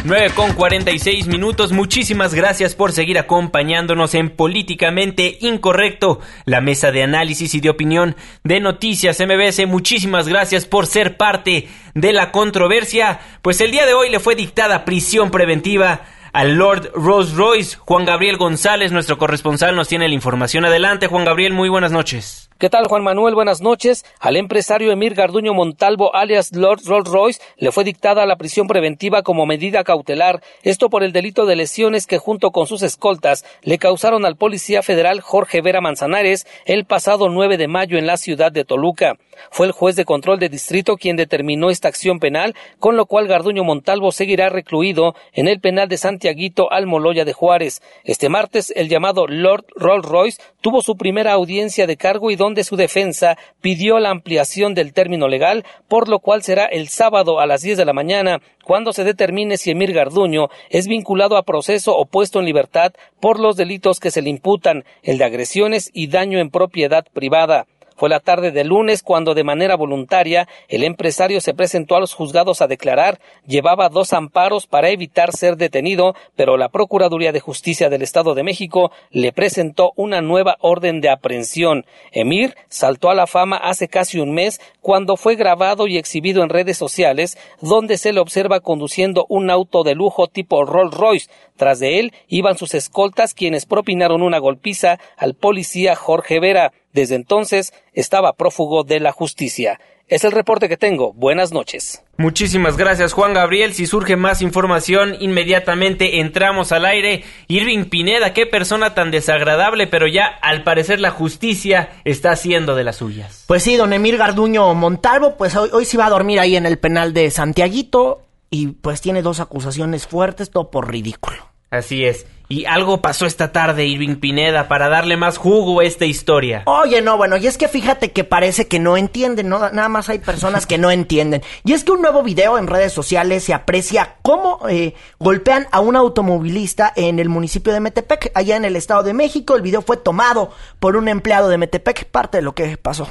9 con 46 minutos. Muchísimas gracias por seguir acompañándonos en Políticamente Incorrecto, la mesa de análisis y de opinión de Noticias MBS. Muchísimas gracias por ser parte de la controversia. Pues el día de hoy le fue dictada prisión preventiva al Lord Rolls Royce. Juan Gabriel González, nuestro corresponsal, nos tiene la información. Adelante, Juan Gabriel, muy buenas noches. ¿Qué tal, Juan Manuel? Buenas noches. Al empresario Emir Garduño Montalvo, alias Lord Rolls Royce, le fue dictada la prisión preventiva como medida cautelar, esto por el delito de lesiones que junto con sus escoltas le causaron al policía federal Jorge Vera Manzanares el pasado 9 de mayo en la ciudad de Toluca. Fue el juez de control de distrito quien determinó esta acción penal, con lo cual Garduño Montalvo seguirá recluido en el penal de Santiaguito Almoloya de Juárez. Este martes, el llamado Lord Rolls Royce tuvo su primera audiencia de cargo y donde su defensa pidió la ampliación del término legal, por lo cual será el sábado a las 10 de la mañana cuando se determine si Emir Garduño es vinculado a proceso o puesto en libertad por los delitos que se le imputan, el de agresiones y daño en propiedad privada. Fue la tarde del lunes cuando de manera voluntaria el empresario se presentó a los juzgados a declarar, llevaba dos amparos para evitar ser detenido, pero la Procuraduría de Justicia del Estado de México le presentó una nueva orden de aprehensión. Emir saltó a la fama hace casi un mes cuando fue grabado y exhibido en redes sociales, donde se le observa conduciendo un auto de lujo tipo Rolls Royce. Tras de él iban sus escoltas quienes propinaron una golpiza al policía Jorge Vera. Desde entonces estaba prófugo de la justicia. Es el reporte que tengo. Buenas noches. Muchísimas gracias Juan Gabriel. Si surge más información, inmediatamente entramos al aire. Irving Pineda, qué persona tan desagradable, pero ya al parecer la justicia está haciendo de las suyas. Pues sí, don Emir Garduño Montalvo, pues hoy, hoy sí va a dormir ahí en el penal de Santiaguito y pues tiene dos acusaciones fuertes, todo por ridículo. Así es. Y algo pasó esta tarde, Irving Pineda, para darle más jugo a esta historia. Oye, no, bueno, y es que fíjate que parece que no entienden, ¿no? Nada más hay personas que no entienden. Y es que un nuevo video en redes sociales se aprecia cómo eh, golpean a un automovilista en el municipio de Metepec, allá en el Estado de México. El video fue tomado por un empleado de Metepec, parte de lo que pasó.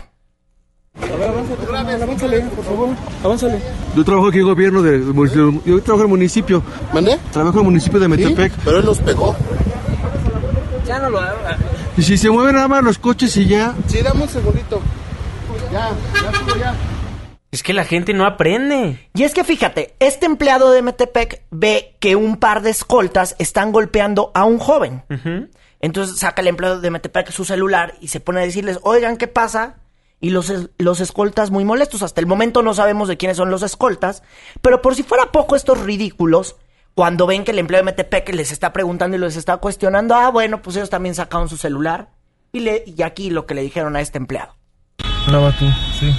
A ver, avánzale, avánzale, por favor, avánzale. Yo trabajo aquí en gobierno de yo trabajo en el municipio. ¿Mandé? Trabajo en el municipio de Metepec. Pero él nos pegó. Ya no lo haga. Y si se mueven nada más los coches y ya. Sí, dame un segundito. Ya, ya subo ya. Es que la gente no aprende. Y es que fíjate, este empleado de Metepec ve que un par de escoltas están golpeando a un joven. Entonces saca el empleado de Metepec su celular y se pone a decirles, oigan, ¿qué pasa? Y los, es- los escoltas muy molestos. Hasta el momento no sabemos de quiénes son los escoltas. Pero por si fuera poco estos ridículos, cuando ven que el empleado de Metepec les está preguntando y les está cuestionando, ah, bueno, pues ellos también sacaron su celular. Y, le, y aquí lo que le dijeron a este empleado. Graba tú, sí.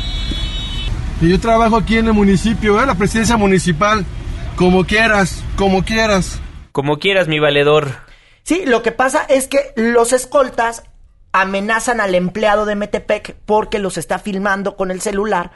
Y yo trabajo aquí en el municipio, ¿eh? la presidencia municipal. Como quieras, como quieras. Como quieras, mi valedor. Sí, lo que pasa es que los escoltas amenazan al empleado de Metepec porque los está filmando con el celular.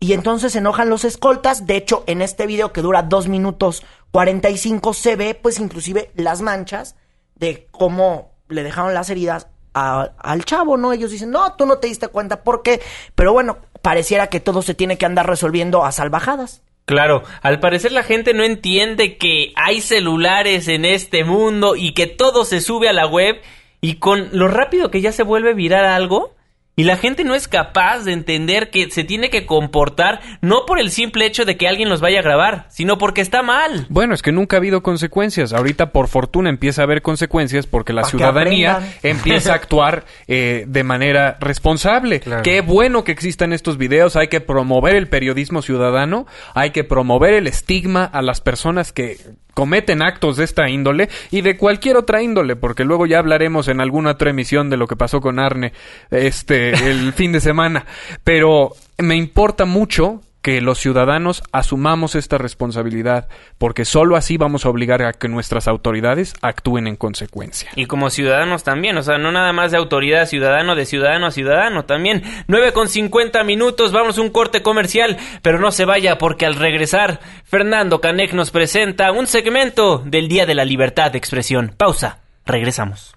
Y entonces se enojan los escoltas. De hecho, en este video que dura 2 minutos 45 se ve pues inclusive las manchas de cómo le dejaron las heridas al chavo, ¿no? Ellos dicen, no, tú no te diste cuenta por qué. Pero bueno, pareciera que todo se tiene que andar resolviendo a salvajadas. Claro, al parecer la gente no entiende que hay celulares en este mundo y que todo se sube a la web y con lo rápido que ya se vuelve viral algo y la gente no es capaz de entender que se tiene que comportar no por el simple hecho de que alguien los vaya a grabar, sino porque está mal. Bueno, es que nunca ha habido consecuencias. Ahorita, por fortuna, empieza a haber consecuencias porque la ciudadanía empieza a actuar eh, de manera responsable. Qué bueno que existan estos videos. Hay que promover el periodismo ciudadano. Hay que promover el estigma a las personas que cometen actos de esta índole y de cualquier otra índole, porque luego ya hablaremos en alguna otra emisión de lo que pasó con Arne este el fin de semana. Pero me importa mucho que los ciudadanos asumamos esta responsabilidad, porque solo así vamos a obligar a que nuestras autoridades actúen en consecuencia. Y como ciudadanos también, o sea, no nada más de autoridad a ciudadano, de ciudadano a ciudadano también. 9 con 50 minutos, vamos a un corte comercial, pero no se vaya porque al regresar, Fernando Canek nos presenta un segmento del Día de la Libertad de Expresión. Pausa, regresamos.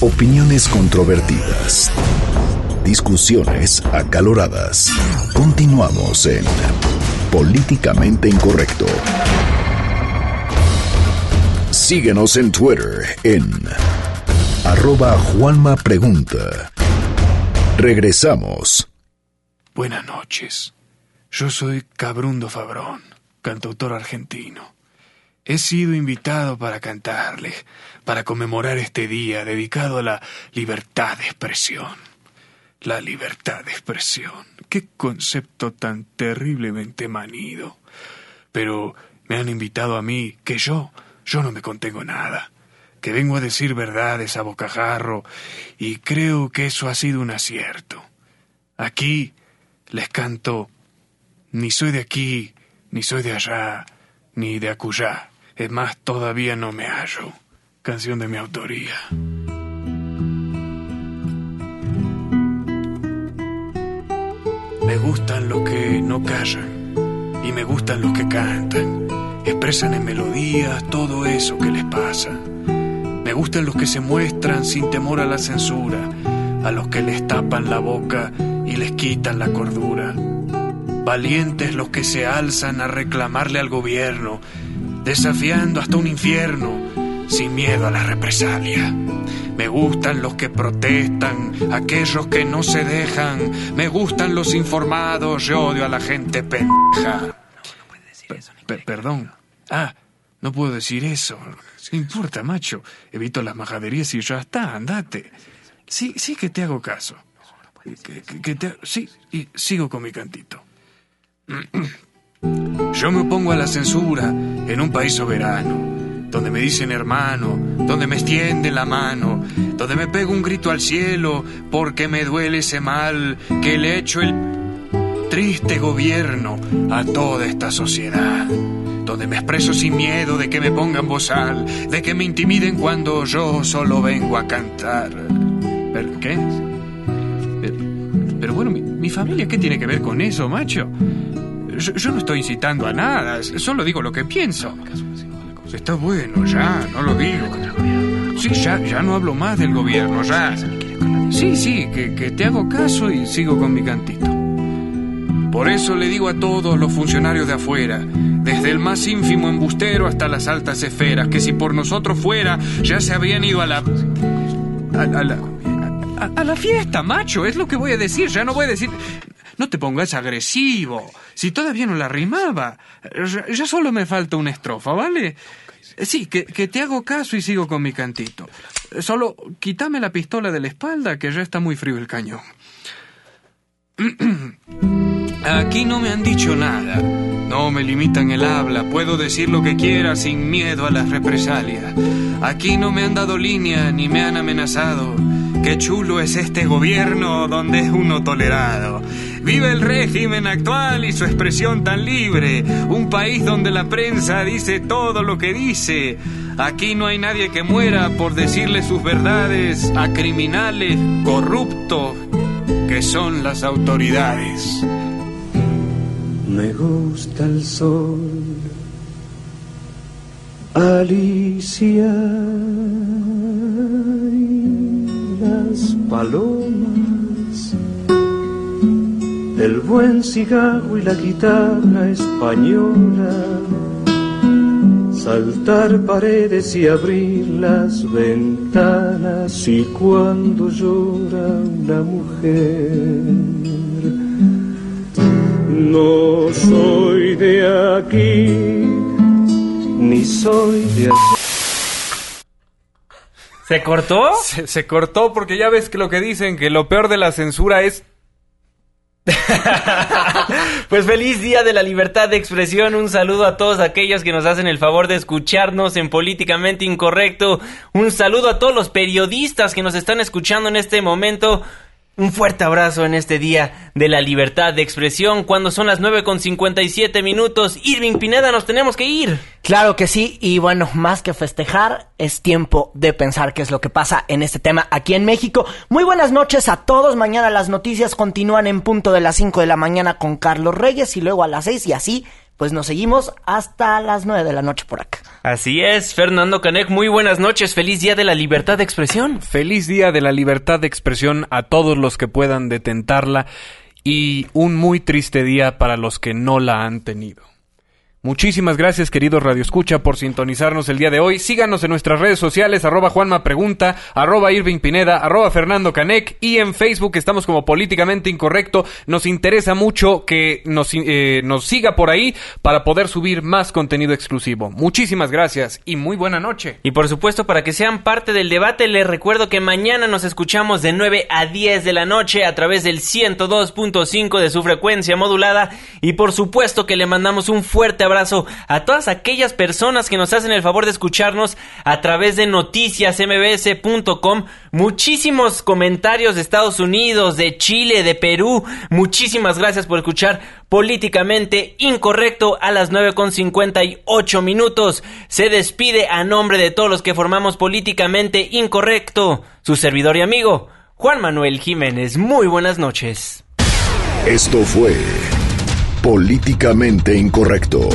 Opiniones controvertidas. Discusiones acaloradas. Continuamos en Políticamente Incorrecto. Síguenos en Twitter en arroba Juanma Pregunta. Regresamos. Buenas noches. Yo soy Cabrundo Fabrón, cantautor argentino. He sido invitado para cantarles, para conmemorar este día dedicado a la libertad de expresión. La libertad de expresión. Qué concepto tan terriblemente manido. Pero me han invitado a mí, que yo, yo no me contengo nada. Que vengo a decir verdades a bocajarro, y creo que eso ha sido un acierto. Aquí les canto, ni soy de aquí, ni soy de allá, ni de acullá. Es más, todavía no me hallo. Canción de mi autoría. Me gustan los que no callan y me gustan los que cantan. Expresan en melodías todo eso que les pasa. Me gustan los que se muestran sin temor a la censura, a los que les tapan la boca y les quitan la cordura. Valientes los que se alzan a reclamarle al gobierno, desafiando hasta un infierno, sin miedo a la represalia. Me gustan los que protestan, aquellos que no se dejan. Me gustan los informados, yo odio a la gente pendeja. Pe- perdón. Ah, no puedo decir eso. No importa, macho. Evito las majaderías y ya está, andate. Sí, sí que te hago caso. Que- que te- sí, y sigo con mi cantito. Yo me opongo a la censura en un país soberano, donde me dicen hermano, donde me extienden la mano, donde me pego un grito al cielo porque me duele ese mal que le he hecho el triste gobierno a toda esta sociedad. Donde me expreso sin miedo de que me pongan bozal, de que me intimiden cuando yo solo vengo a cantar. ¿Pero qué? Pero, bueno, mi, mi familia, ¿qué tiene que ver con eso, macho? Yo no estoy incitando a nada, solo digo lo que pienso. Está bueno, ya, no lo digo. Sí, ya, ya no hablo más del gobierno, ya. Sí, sí, que, que te hago caso y sigo con mi cantito. Por eso le digo a todos los funcionarios de afuera, desde el más ínfimo embustero hasta las altas esferas, que si por nosotros fuera, ya se habrían ido a la... a, la... a la fiesta, macho, es lo que voy a decir, ya no voy a decir... No te pongas agresivo, si todavía no la rimaba. Ya, solo me falta una estrofa, ¿vale? Sí, que, que te hago caso y sigo con mi cantito. Solo quítame la pistola de la espalda, que ya está muy frío el cañón. Aquí no me han dicho nada. No me limitan el habla. Puedo decir lo que quiera sin miedo a las represalias. Aquí no me han dado línea ni me han amenazado. Qué chulo es este gobierno donde es uno tolerado. Vive el régimen actual y su expresión tan libre. Un país donde la prensa dice todo lo que dice. Aquí no hay nadie que muera por decirle sus verdades a criminales corruptos que son las autoridades. Me gusta el sol, Alicia y las palomas, el buen cigarro y la guitarra española, saltar paredes y abrir las ventanas y cuando llora una mujer. No soy de aquí, ni soy de allá. ¿Se cortó? Se, se cortó porque ya ves que lo que dicen, que lo peor de la censura es... Pues feliz día de la libertad de expresión. Un saludo a todos aquellos que nos hacen el favor de escucharnos en Políticamente Incorrecto. Un saludo a todos los periodistas que nos están escuchando en este momento. Un fuerte abrazo en este día de la libertad de expresión. Cuando son las 9 con 57 minutos, Irving Pineda, nos tenemos que ir. Claro que sí, y bueno, más que festejar, es tiempo de pensar qué es lo que pasa en este tema aquí en México. Muy buenas noches a todos. Mañana las noticias continúan en punto de las 5 de la mañana con Carlos Reyes y luego a las 6 y así, pues nos seguimos hasta las 9 de la noche por acá. Así es, Fernando Canek, muy buenas noches. Feliz día de la libertad de expresión. Feliz día de la libertad de expresión a todos los que puedan detentarla y un muy triste día para los que no la han tenido. Muchísimas gracias, queridos Radio Escucha, por sintonizarnos el día de hoy. Síganos en nuestras redes sociales, arroba Juanma Pregunta, arroba Irving Pineda, arroba Fernando Canec, y en Facebook estamos como Políticamente Incorrecto. Nos interesa mucho que nos, eh, nos siga por ahí para poder subir más contenido exclusivo. Muchísimas gracias y muy buena noche. Y por supuesto, para que sean parte del debate, les recuerdo que mañana nos escuchamos de 9 a 10 de la noche a través del 102.5 de su frecuencia modulada. Y por supuesto que le mandamos un fuerte abrazo a todas aquellas personas que nos hacen el favor de escucharnos a través de noticiasmbs.com. Muchísimos comentarios de Estados Unidos, de Chile, de Perú. Muchísimas gracias por escuchar políticamente incorrecto a las 9.58 minutos. Se despide a nombre de todos los que formamos políticamente incorrecto. Su servidor y amigo, Juan Manuel Jiménez. Muy buenas noches. Esto fue Políticamente Incorrecto.